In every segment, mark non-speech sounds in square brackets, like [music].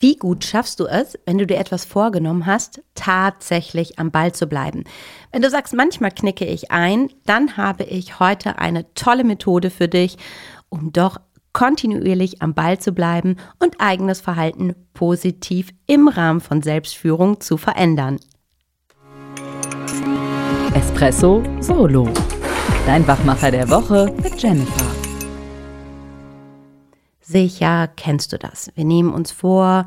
Wie gut schaffst du es, wenn du dir etwas vorgenommen hast, tatsächlich am Ball zu bleiben? Wenn du sagst, manchmal knicke ich ein, dann habe ich heute eine tolle Methode für dich, um doch kontinuierlich am Ball zu bleiben und eigenes Verhalten positiv im Rahmen von Selbstführung zu verändern. Espresso Solo. Dein Wachmacher der Woche mit Jennifer. Sicher kennst du das. Wir nehmen uns vor,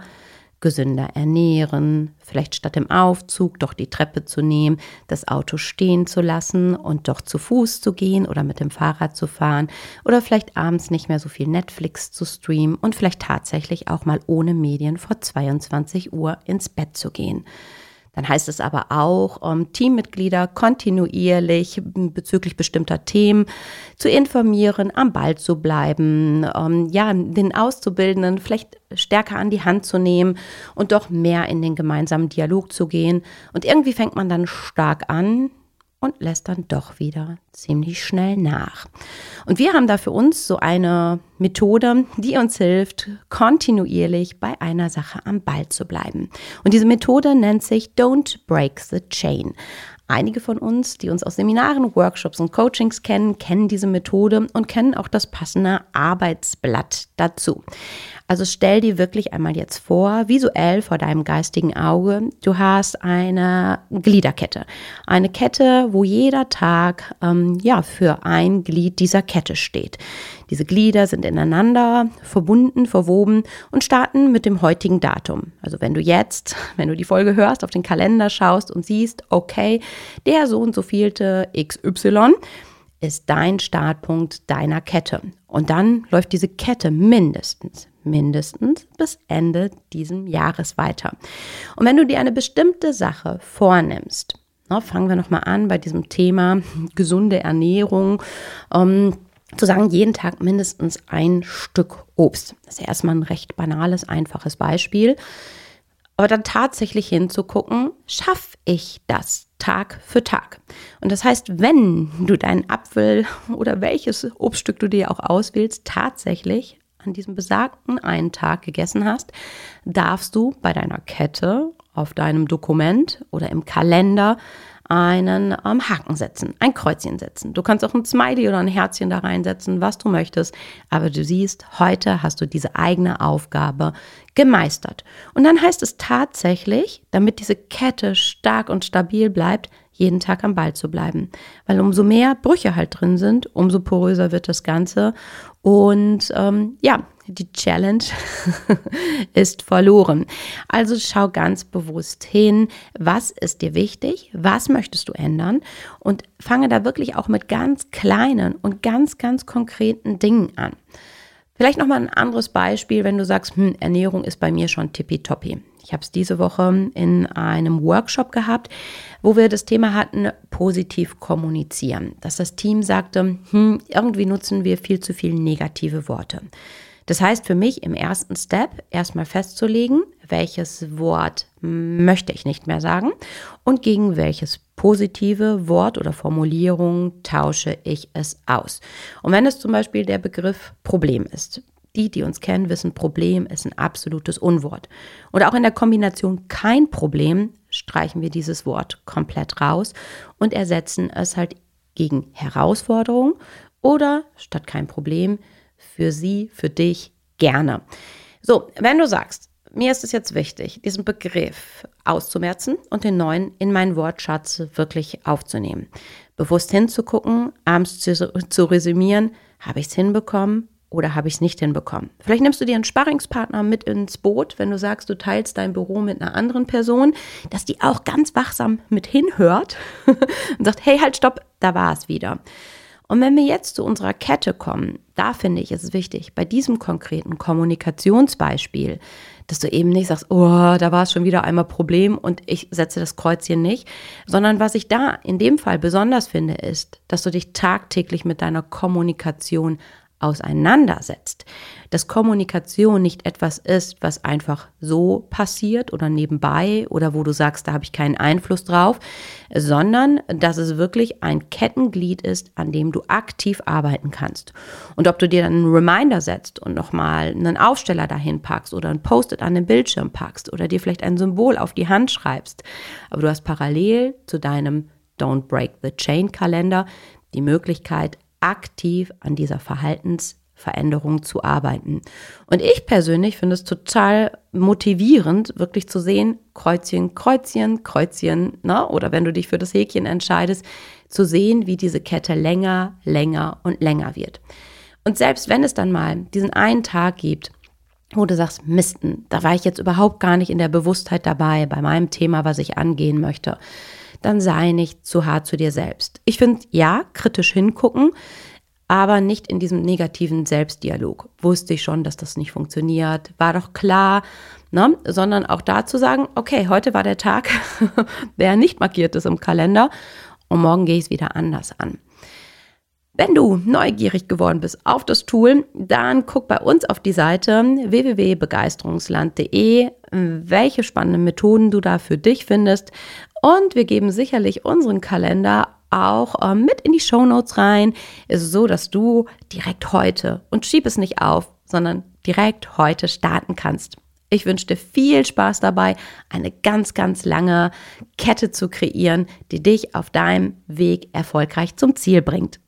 gesünder ernähren, vielleicht statt im Aufzug doch die Treppe zu nehmen, das Auto stehen zu lassen und doch zu Fuß zu gehen oder mit dem Fahrrad zu fahren oder vielleicht abends nicht mehr so viel Netflix zu streamen und vielleicht tatsächlich auch mal ohne Medien vor 22 Uhr ins Bett zu gehen. Dann heißt es aber auch, um ähm, Teammitglieder kontinuierlich bezüglich bestimmter Themen zu informieren, am Ball zu bleiben, um, ähm, ja, den Auszubildenden vielleicht stärker an die Hand zu nehmen und doch mehr in den gemeinsamen Dialog zu gehen. Und irgendwie fängt man dann stark an, und lässt dann doch wieder ziemlich schnell nach. Und wir haben da für uns so eine Methode, die uns hilft, kontinuierlich bei einer Sache am Ball zu bleiben. Und diese Methode nennt sich Don't Break the Chain. Einige von uns, die uns aus Seminaren, Workshops und Coachings kennen, kennen diese Methode und kennen auch das passende Arbeitsblatt dazu. Also stell dir wirklich einmal jetzt vor, visuell vor deinem geistigen Auge, du hast eine Gliederkette. Eine Kette, wo jeder Tag ähm, ja, für ein Glied dieser Kette steht. Diese Glieder sind ineinander verbunden, verwoben und starten mit dem heutigen Datum. Also wenn du jetzt, [laughs] wenn du die Folge hörst, auf den Kalender schaust und siehst, okay, der so und so vielte XY, ist dein Startpunkt deiner Kette. Und dann läuft diese Kette mindestens, mindestens bis Ende diesen Jahres weiter. Und wenn du dir eine bestimmte Sache vornimmst, na, ne, fangen wir nochmal an bei diesem Thema gesunde Ernährung. Ähm, zu sagen, jeden Tag mindestens ein Stück Obst. Das ist ja erstmal ein recht banales, einfaches Beispiel. Aber dann tatsächlich hinzugucken, schaffe ich das Tag für Tag? Und das heißt, wenn du deinen Apfel [laughs] oder welches Obststück du dir auch auswählst, tatsächlich an diesem besagten einen Tag gegessen hast, darfst du bei deiner Kette auf deinem Dokument oder im Kalender einen ähm, Haken setzen, ein Kreuzchen setzen. Du kannst auch ein Smiley oder ein Herzchen da reinsetzen, was du möchtest. Aber du siehst, heute hast du diese eigene Aufgabe gemeistert. Und dann heißt es tatsächlich, damit diese Kette stark und stabil bleibt, jeden Tag am Ball zu bleiben. Weil umso mehr Brüche halt drin sind, umso poröser wird das Ganze. Und ähm, ja, die Challenge [laughs] ist verloren. Also schau ganz bewusst hin, was ist dir wichtig, was möchtest du ändern und fange da wirklich auch mit ganz kleinen und ganz, ganz konkreten Dingen an. Vielleicht nochmal ein anderes Beispiel, wenn du sagst, hm, Ernährung ist bei mir schon tippitoppi. Ich habe es diese Woche in einem Workshop gehabt, wo wir das Thema hatten, positiv kommunizieren. Dass das Team sagte, hm, irgendwie nutzen wir viel zu viele negative Worte. Das heißt für mich im ersten Step erstmal festzulegen, welches Wort möchte ich nicht mehr sagen und gegen welches positive Wort oder Formulierung tausche ich es aus. Und wenn es zum Beispiel der Begriff Problem ist, die, die uns kennen, wissen, Problem ist ein absolutes Unwort. Und auch in der Kombination kein Problem streichen wir dieses Wort komplett raus und ersetzen es halt gegen Herausforderung oder statt kein Problem für sie, für dich gerne. So, wenn du sagst, mir ist es jetzt wichtig, diesen Begriff auszumerzen und den neuen in meinen Wortschatz wirklich aufzunehmen. Bewusst hinzugucken, abends zu, zu resümieren, habe ich es hinbekommen oder habe ich es nicht hinbekommen? Vielleicht nimmst du dir einen Sparringspartner mit ins Boot, wenn du sagst, du teilst dein Büro mit einer anderen Person, dass die auch ganz wachsam mit hinhört [laughs] und sagt, hey, halt, stopp, da war es wieder. Und wenn wir jetzt zu unserer Kette kommen, da finde ich es wichtig, bei diesem konkreten Kommunikationsbeispiel, dass du eben nicht sagst, oh, da war es schon wieder einmal Problem und ich setze das Kreuzchen nicht, sondern was ich da in dem Fall besonders finde, ist, dass du dich tagtäglich mit deiner Kommunikation auseinandersetzt, dass Kommunikation nicht etwas ist, was einfach so passiert oder nebenbei oder wo du sagst, da habe ich keinen Einfluss drauf, sondern dass es wirklich ein Kettenglied ist, an dem du aktiv arbeiten kannst. Und ob du dir dann einen Reminder setzt und nochmal einen Aufsteller dahin packst oder ein Post-it an den Bildschirm packst oder dir vielleicht ein Symbol auf die Hand schreibst, aber du hast parallel zu deinem Don't Break the Chain Kalender die Möglichkeit, aktiv an dieser Verhaltensveränderung zu arbeiten. Und ich persönlich finde es total motivierend, wirklich zu sehen, Kreuzchen, Kreuzchen, Kreuzchen, ne? oder wenn du dich für das Häkchen entscheidest, zu sehen, wie diese Kette länger, länger und länger wird. Und selbst wenn es dann mal diesen einen Tag gibt, wo du sagst, Misten, da war ich jetzt überhaupt gar nicht in der Bewusstheit dabei bei meinem Thema, was ich angehen möchte dann sei nicht zu hart zu dir selbst. Ich finde, ja, kritisch hingucken, aber nicht in diesem negativen Selbstdialog. Wusste ich schon, dass das nicht funktioniert, war doch klar, ne? sondern auch da zu sagen, okay, heute war der Tag, [laughs] der nicht markiert ist im Kalender und morgen gehe ich es wieder anders an. Wenn du neugierig geworden bist auf das Tool, dann guck bei uns auf die Seite www.begeisterungsland.de, welche spannenden Methoden du da für dich findest. Und wir geben sicherlich unseren Kalender auch äh, mit in die Show Notes rein, so, dass du direkt heute und schieb es nicht auf, sondern direkt heute starten kannst. Ich wünsche dir viel Spaß dabei, eine ganz, ganz lange Kette zu kreieren, die dich auf deinem Weg erfolgreich zum Ziel bringt.